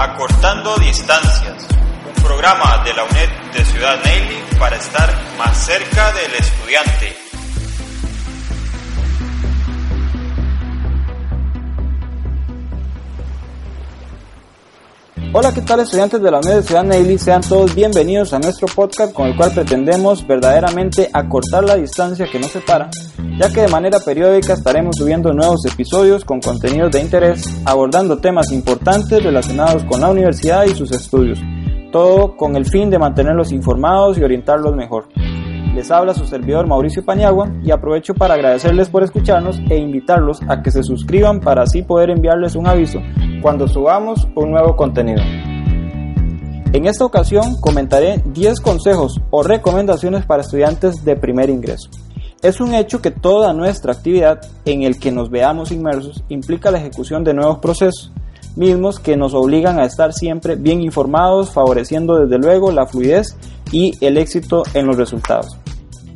Acortando Distancias, un programa de la UNED de Ciudad Neyli para estar más cerca del estudiante. Hola, ¿qué tal estudiantes de la Ciudad Neyli? Sean todos bienvenidos a nuestro podcast con el cual pretendemos verdaderamente acortar la distancia que nos separa, ya que de manera periódica estaremos subiendo nuevos episodios con contenidos de interés, abordando temas importantes relacionados con la universidad y sus estudios, todo con el fin de mantenerlos informados y orientarlos mejor. Les habla su servidor Mauricio Paniagua y aprovecho para agradecerles por escucharnos e invitarlos a que se suscriban para así poder enviarles un aviso cuando subamos un nuevo contenido. En esta ocasión comentaré 10 consejos o recomendaciones para estudiantes de primer ingreso. Es un hecho que toda nuestra actividad en el que nos veamos inmersos implica la ejecución de nuevos procesos, mismos que nos obligan a estar siempre bien informados, favoreciendo desde luego la fluidez y el éxito en los resultados.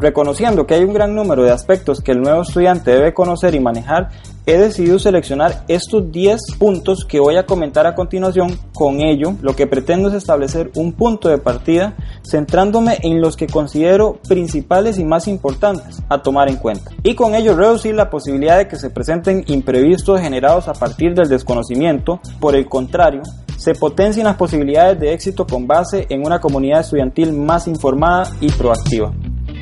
Reconociendo que hay un gran número de aspectos que el nuevo estudiante debe conocer y manejar, he decidido seleccionar estos 10 puntos que voy a comentar a continuación. Con ello, lo que pretendo es establecer un punto de partida centrándome en los que considero principales y más importantes a tomar en cuenta. Y con ello reducir la posibilidad de que se presenten imprevistos generados a partir del desconocimiento. Por el contrario, se potencian las posibilidades de éxito con base en una comunidad estudiantil más informada y proactiva.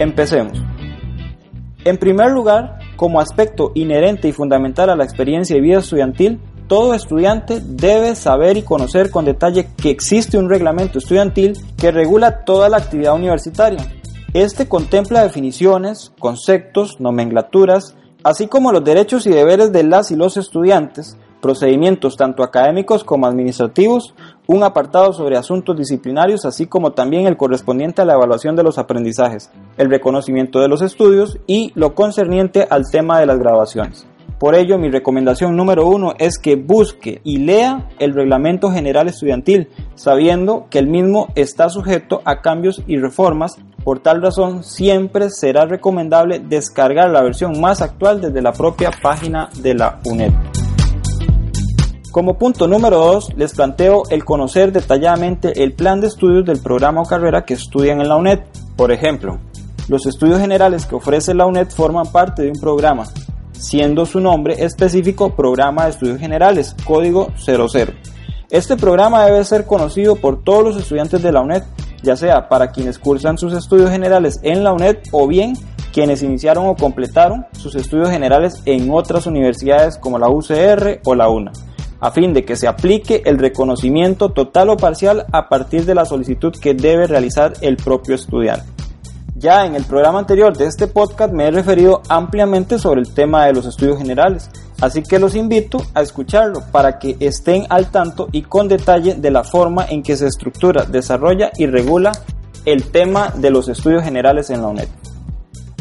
Empecemos. En primer lugar, como aspecto inherente y fundamental a la experiencia de vida estudiantil, todo estudiante debe saber y conocer con detalle que existe un reglamento estudiantil que regula toda la actividad universitaria. Este contempla definiciones, conceptos, nomenclaturas, así como los derechos y deberes de las y los estudiantes, procedimientos tanto académicos como administrativos, un apartado sobre asuntos disciplinarios, así como también el correspondiente a la evaluación de los aprendizajes, el reconocimiento de los estudios y lo concerniente al tema de las graduaciones. Por ello, mi recomendación número uno es que busque y lea el Reglamento General Estudiantil, sabiendo que el mismo está sujeto a cambios y reformas. Por tal razón, siempre será recomendable descargar la versión más actual desde la propia página de la UNED. Como punto número 2, les planteo el conocer detalladamente el plan de estudios del programa o carrera que estudian en la UNED. Por ejemplo, los estudios generales que ofrece la UNED forman parte de un programa, siendo su nombre específico Programa de Estudios Generales, código 00. Este programa debe ser conocido por todos los estudiantes de la UNED, ya sea para quienes cursan sus estudios generales en la UNED o bien quienes iniciaron o completaron sus estudios generales en otras universidades como la UCR o la UNA a fin de que se aplique el reconocimiento total o parcial a partir de la solicitud que debe realizar el propio estudiante. Ya en el programa anterior de este podcast me he referido ampliamente sobre el tema de los estudios generales, así que los invito a escucharlo para que estén al tanto y con detalle de la forma en que se estructura, desarrolla y regula el tema de los estudios generales en la UNED.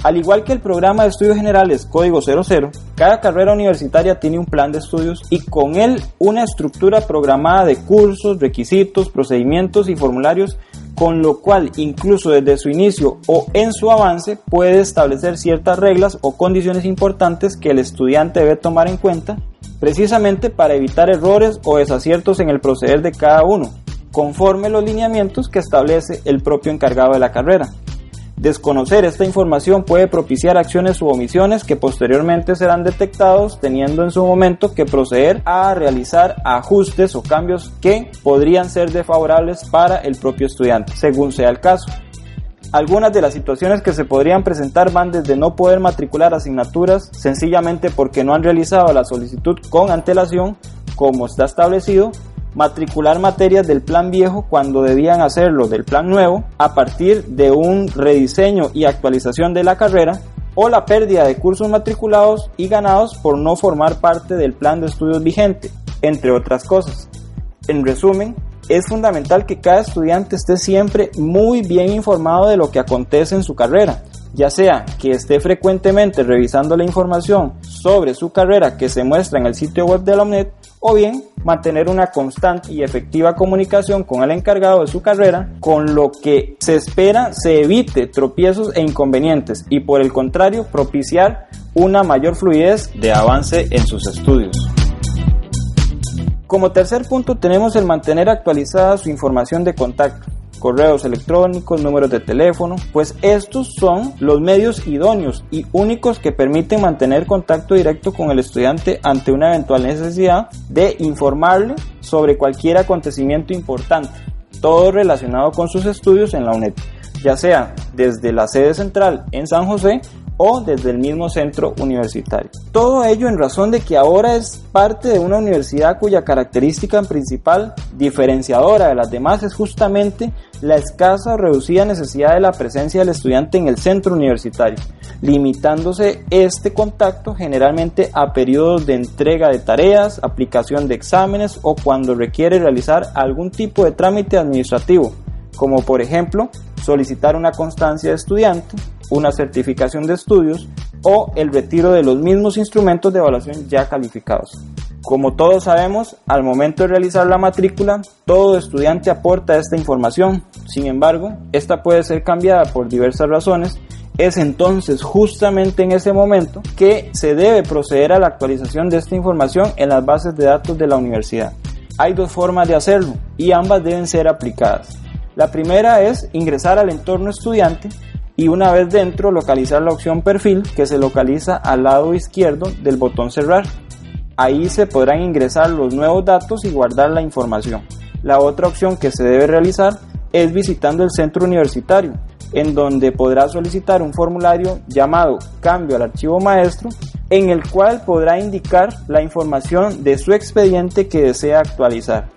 Al igual que el programa de estudios generales Código 00, cada carrera universitaria tiene un plan de estudios y con él una estructura programada de cursos, requisitos, procedimientos y formularios, con lo cual incluso desde su inicio o en su avance puede establecer ciertas reglas o condiciones importantes que el estudiante debe tomar en cuenta precisamente para evitar errores o desaciertos en el proceder de cada uno, conforme los lineamientos que establece el propio encargado de la carrera. Desconocer esta información puede propiciar acciones u omisiones que posteriormente serán detectados teniendo en su momento que proceder a realizar ajustes o cambios que podrían ser desfavorables para el propio estudiante, según sea el caso. Algunas de las situaciones que se podrían presentar van desde no poder matricular asignaturas sencillamente porque no han realizado la solicitud con antelación, como está establecido, matricular materias del plan viejo cuando debían hacerlo del plan nuevo a partir de un rediseño y actualización de la carrera o la pérdida de cursos matriculados y ganados por no formar parte del plan de estudios vigente, entre otras cosas. En resumen, es fundamental que cada estudiante esté siempre muy bien informado de lo que acontece en su carrera, ya sea que esté frecuentemente revisando la información sobre su carrera que se muestra en el sitio web de la UNED o bien mantener una constante y efectiva comunicación con el encargado de su carrera, con lo que se espera se evite tropiezos e inconvenientes y por el contrario propiciar una mayor fluidez de avance en sus estudios. Como tercer punto tenemos el mantener actualizada su información de contacto correos electrónicos, números de teléfono, pues estos son los medios idóneos y únicos que permiten mantener contacto directo con el estudiante ante una eventual necesidad de informarle sobre cualquier acontecimiento importante, todo relacionado con sus estudios en la UNED, ya sea desde la sede central en San José o desde el mismo centro universitario. Todo ello en razón de que ahora es parte de una universidad cuya característica principal diferenciadora de las demás es justamente la escasa o reducida necesidad de la presencia del estudiante en el centro universitario, limitándose este contacto generalmente a periodos de entrega de tareas, aplicación de exámenes o cuando requiere realizar algún tipo de trámite administrativo, como por ejemplo solicitar una constancia de estudiante, una certificación de estudios o el retiro de los mismos instrumentos de evaluación ya calificados. Como todos sabemos, al momento de realizar la matrícula, todo estudiante aporta esta información. Sin embargo, esta puede ser cambiada por diversas razones. Es entonces justamente en ese momento que se debe proceder a la actualización de esta información en las bases de datos de la universidad. Hay dos formas de hacerlo y ambas deben ser aplicadas. La primera es ingresar al entorno estudiante y una vez dentro localizar la opción perfil que se localiza al lado izquierdo del botón cerrar. Ahí se podrán ingresar los nuevos datos y guardar la información. La otra opción que se debe realizar es visitando el centro universitario, en donde podrá solicitar un formulario llamado Cambio al archivo maestro, en el cual podrá indicar la información de su expediente que desea actualizar.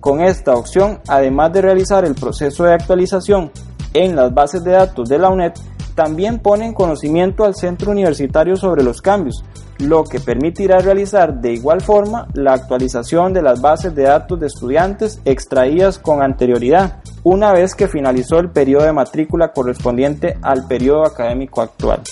Con esta opción, además de realizar el proceso de actualización en las bases de datos de la UNED también ponen conocimiento al centro universitario sobre los cambios, lo que permitirá realizar de igual forma la actualización de las bases de datos de estudiantes extraídas con anterioridad, una vez que finalizó el periodo de matrícula correspondiente al periodo académico actual.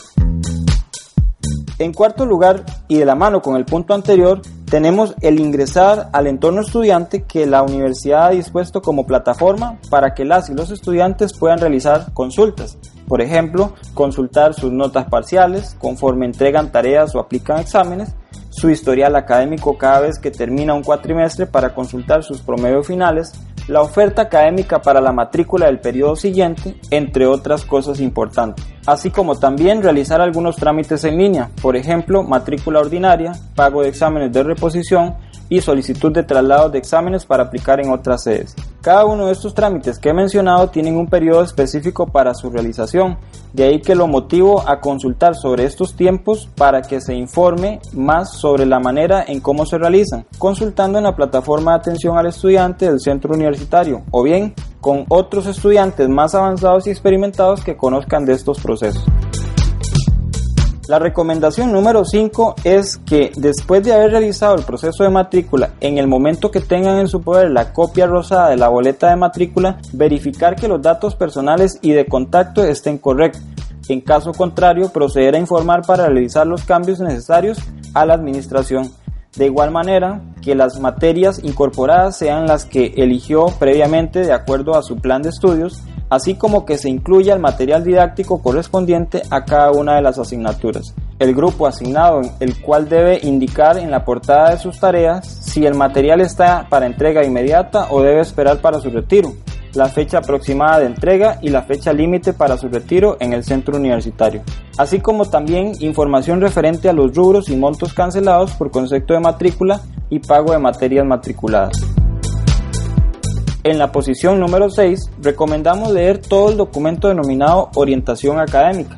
En cuarto lugar, y de la mano con el punto anterior, tenemos el ingresar al entorno estudiante que la universidad ha dispuesto como plataforma para que las y los estudiantes puedan realizar consultas. Por ejemplo, consultar sus notas parciales conforme entregan tareas o aplican exámenes, su historial académico cada vez que termina un cuatrimestre para consultar sus promedios finales, la oferta académica para la matrícula del periodo siguiente, entre otras cosas importantes, así como también realizar algunos trámites en línea, por ejemplo, matrícula ordinaria, pago de exámenes de reposición, y solicitud de traslados de exámenes para aplicar en otras sedes. Cada uno de estos trámites que he mencionado tienen un periodo específico para su realización, de ahí que lo motivo a consultar sobre estos tiempos para que se informe más sobre la manera en cómo se realizan, consultando en la plataforma de atención al estudiante del centro universitario o bien con otros estudiantes más avanzados y experimentados que conozcan de estos procesos. La recomendación número 5 es que después de haber realizado el proceso de matrícula, en el momento que tengan en su poder la copia rosada de la boleta de matrícula, verificar que los datos personales y de contacto estén correctos. En caso contrario, proceder a informar para realizar los cambios necesarios a la administración. De igual manera, que las materias incorporadas sean las que eligió previamente de acuerdo a su plan de estudios así como que se incluya el material didáctico correspondiente a cada una de las asignaturas. El grupo asignado, el cual debe indicar en la portada de sus tareas si el material está para entrega inmediata o debe esperar para su retiro, la fecha aproximada de entrega y la fecha límite para su retiro en el centro universitario, así como también información referente a los rubros y montos cancelados por concepto de matrícula y pago de materias matriculadas. En la posición número 6 recomendamos leer todo el documento denominado Orientación Académica.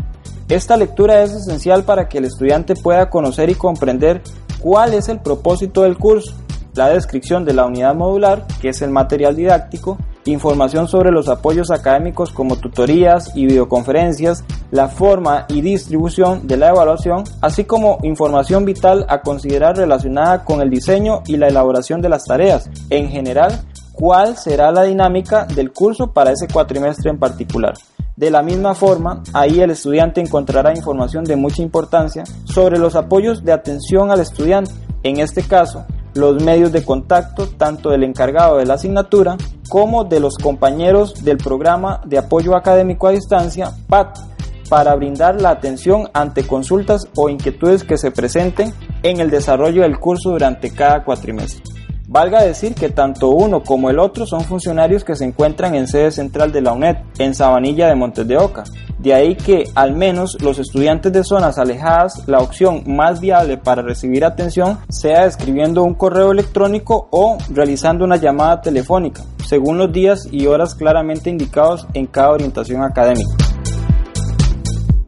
Esta lectura es esencial para que el estudiante pueda conocer y comprender cuál es el propósito del curso, la descripción de la unidad modular, que es el material didáctico, información sobre los apoyos académicos como tutorías y videoconferencias, la forma y distribución de la evaluación, así como información vital a considerar relacionada con el diseño y la elaboración de las tareas. En general, cuál será la dinámica del curso para ese cuatrimestre en particular. De la misma forma, ahí el estudiante encontrará información de mucha importancia sobre los apoyos de atención al estudiante, en este caso, los medios de contacto tanto del encargado de la asignatura como de los compañeros del programa de apoyo académico a distancia, PAT, para brindar la atención ante consultas o inquietudes que se presenten en el desarrollo del curso durante cada cuatrimestre. Valga decir que tanto uno como el otro son funcionarios que se encuentran en sede central de la UNED, en Sabanilla de Montes de Oca. De ahí que, al menos los estudiantes de zonas alejadas, la opción más viable para recibir atención sea escribiendo un correo electrónico o realizando una llamada telefónica, según los días y horas claramente indicados en cada orientación académica.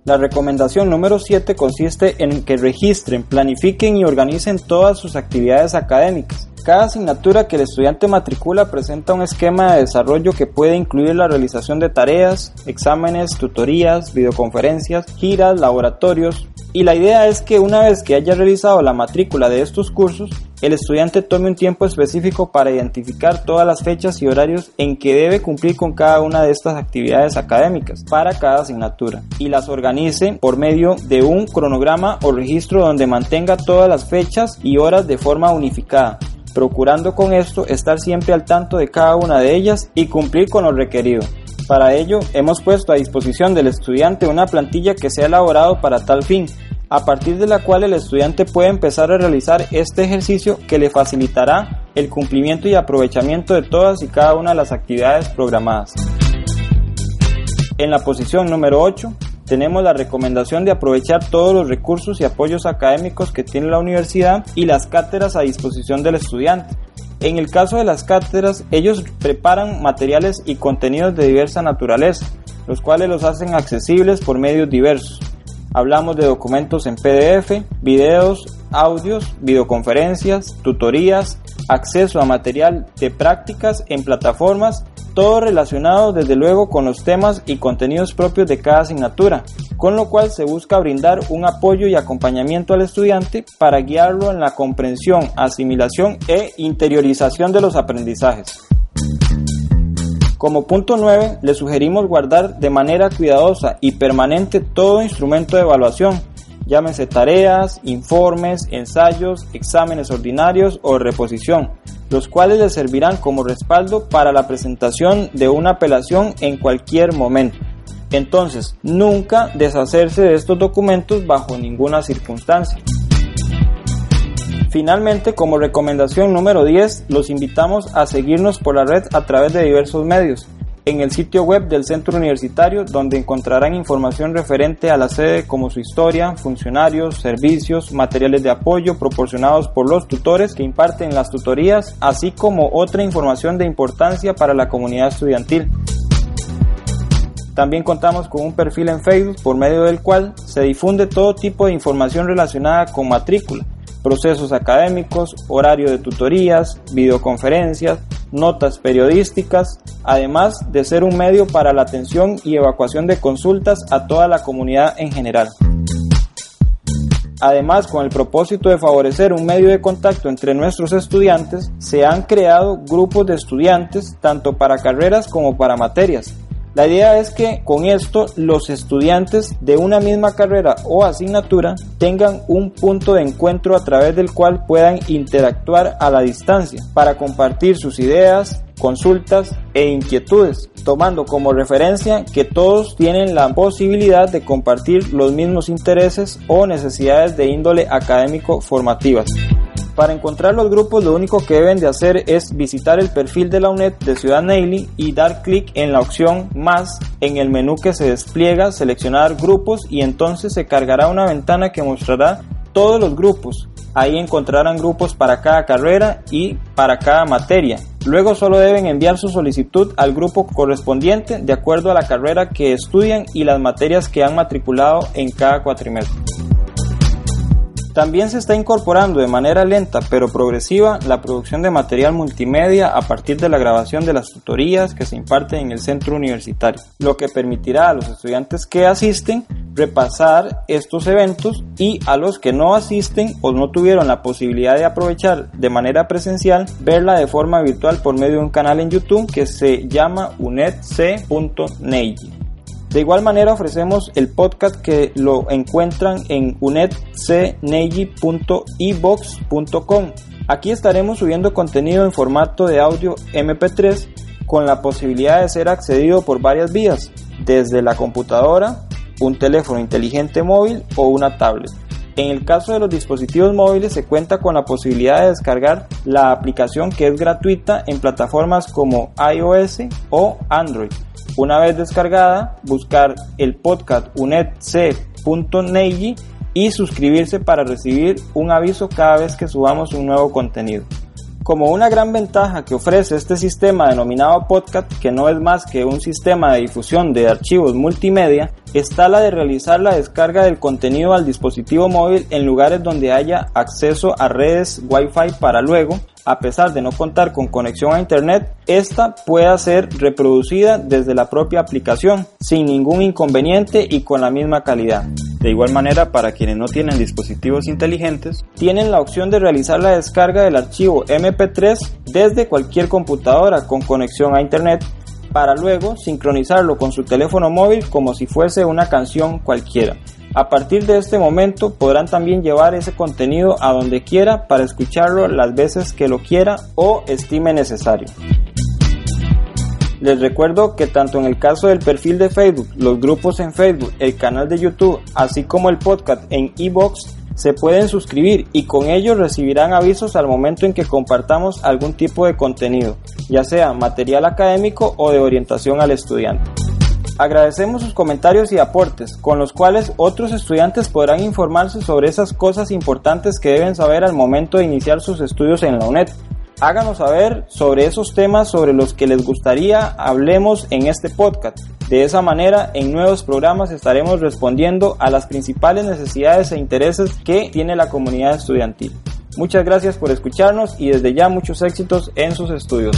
La recomendación número 7 consiste en que registren, planifiquen y organicen todas sus actividades académicas cada asignatura que el estudiante matricula presenta un esquema de desarrollo que puede incluir la realización de tareas, exámenes, tutorías, videoconferencias, giras, laboratorios, y la idea es que una vez que haya realizado la matrícula de estos cursos, el estudiante tome un tiempo específico para identificar todas las fechas y horarios en que debe cumplir con cada una de estas actividades académicas para cada asignatura y las organice por medio de un cronograma o registro donde mantenga todas las fechas y horas de forma unificada procurando con esto estar siempre al tanto de cada una de ellas y cumplir con lo requerido. Para ello, hemos puesto a disposición del estudiante una plantilla que se ha elaborado para tal fin, a partir de la cual el estudiante puede empezar a realizar este ejercicio que le facilitará el cumplimiento y aprovechamiento de todas y cada una de las actividades programadas. En la posición número 8 tenemos la recomendación de aprovechar todos los recursos y apoyos académicos que tiene la universidad y las cátedras a disposición del estudiante. En el caso de las cátedras, ellos preparan materiales y contenidos de diversa naturaleza, los cuales los hacen accesibles por medios diversos. Hablamos de documentos en PDF, videos, audios, videoconferencias, tutorías, acceso a material de prácticas en plataformas todo relacionado desde luego con los temas y contenidos propios de cada asignatura, con lo cual se busca brindar un apoyo y acompañamiento al estudiante para guiarlo en la comprensión, asimilación e interiorización de los aprendizajes. Como punto 9, le sugerimos guardar de manera cuidadosa y permanente todo instrumento de evaluación, llámese tareas, informes, ensayos, exámenes ordinarios o reposición, los cuales le servirán como respaldo para la presentación de una apelación en cualquier momento. Entonces, nunca deshacerse de estos documentos bajo ninguna circunstancia. Finalmente, como recomendación número 10, los invitamos a seguirnos por la red a través de diversos medios, en el sitio web del centro universitario donde encontrarán información referente a la sede como su historia, funcionarios, servicios, materiales de apoyo proporcionados por los tutores que imparten las tutorías, así como otra información de importancia para la comunidad estudiantil. También contamos con un perfil en Facebook por medio del cual se difunde todo tipo de información relacionada con matrícula, procesos académicos, horario de tutorías, videoconferencias, notas periodísticas, además de ser un medio para la atención y evacuación de consultas a toda la comunidad en general. Además, con el propósito de favorecer un medio de contacto entre nuestros estudiantes, se han creado grupos de estudiantes tanto para carreras como para materias, la idea es que con esto los estudiantes de una misma carrera o asignatura tengan un punto de encuentro a través del cual puedan interactuar a la distancia para compartir sus ideas, consultas e inquietudes, tomando como referencia que todos tienen la posibilidad de compartir los mismos intereses o necesidades de índole académico formativas. Para encontrar los grupos lo único que deben de hacer es visitar el perfil de la UNED de Ciudad Neily y dar clic en la opción más en el menú que se despliega, seleccionar grupos y entonces se cargará una ventana que mostrará todos los grupos. Ahí encontrarán grupos para cada carrera y para cada materia. Luego solo deben enviar su solicitud al grupo correspondiente de acuerdo a la carrera que estudian y las materias que han matriculado en cada cuatrimestre. También se está incorporando de manera lenta pero progresiva la producción de material multimedia a partir de la grabación de las tutorías que se imparten en el centro universitario, lo que permitirá a los estudiantes que asisten repasar estos eventos y a los que no asisten o no tuvieron la posibilidad de aprovechar de manera presencial, verla de forma virtual por medio de un canal en YouTube que se llama unedc.neigi. De igual manera ofrecemos el podcast que lo encuentran en unedcneji.ebox.com. Aquí estaremos subiendo contenido en formato de audio MP3 con la posibilidad de ser accedido por varias vías, desde la computadora, un teléfono inteligente móvil o una tablet. En el caso de los dispositivos móviles se cuenta con la posibilidad de descargar la aplicación que es gratuita en plataformas como iOS o Android. Una vez descargada, buscar el podcast unedc.neigi y suscribirse para recibir un aviso cada vez que subamos un nuevo contenido. Como una gran ventaja que ofrece este sistema denominado podcast, que no es más que un sistema de difusión de archivos multimedia, está la de realizar la descarga del contenido al dispositivo móvil en lugares donde haya acceso a redes Wi-Fi para luego, a pesar de no contar con conexión a Internet, esta pueda ser reproducida desde la propia aplicación sin ningún inconveniente y con la misma calidad. De igual manera, para quienes no tienen dispositivos inteligentes, tienen la opción de realizar la descarga del archivo MP3 desde cualquier computadora con conexión a Internet para luego sincronizarlo con su teléfono móvil como si fuese una canción cualquiera. A partir de este momento podrán también llevar ese contenido a donde quiera para escucharlo las veces que lo quiera o estime necesario. Les recuerdo que tanto en el caso del perfil de Facebook, los grupos en Facebook, el canal de YouTube, así como el podcast en iBox, se pueden suscribir y con ello recibirán avisos al momento en que compartamos algún tipo de contenido, ya sea material académico o de orientación al estudiante. Agradecemos sus comentarios y aportes, con los cuales otros estudiantes podrán informarse sobre esas cosas importantes que deben saber al momento de iniciar sus estudios en la UNED háganos saber sobre esos temas sobre los que les gustaría hablemos en este podcast. De esa manera, en nuevos programas estaremos respondiendo a las principales necesidades e intereses que tiene la comunidad estudiantil. Muchas gracias por escucharnos y desde ya muchos éxitos en sus estudios.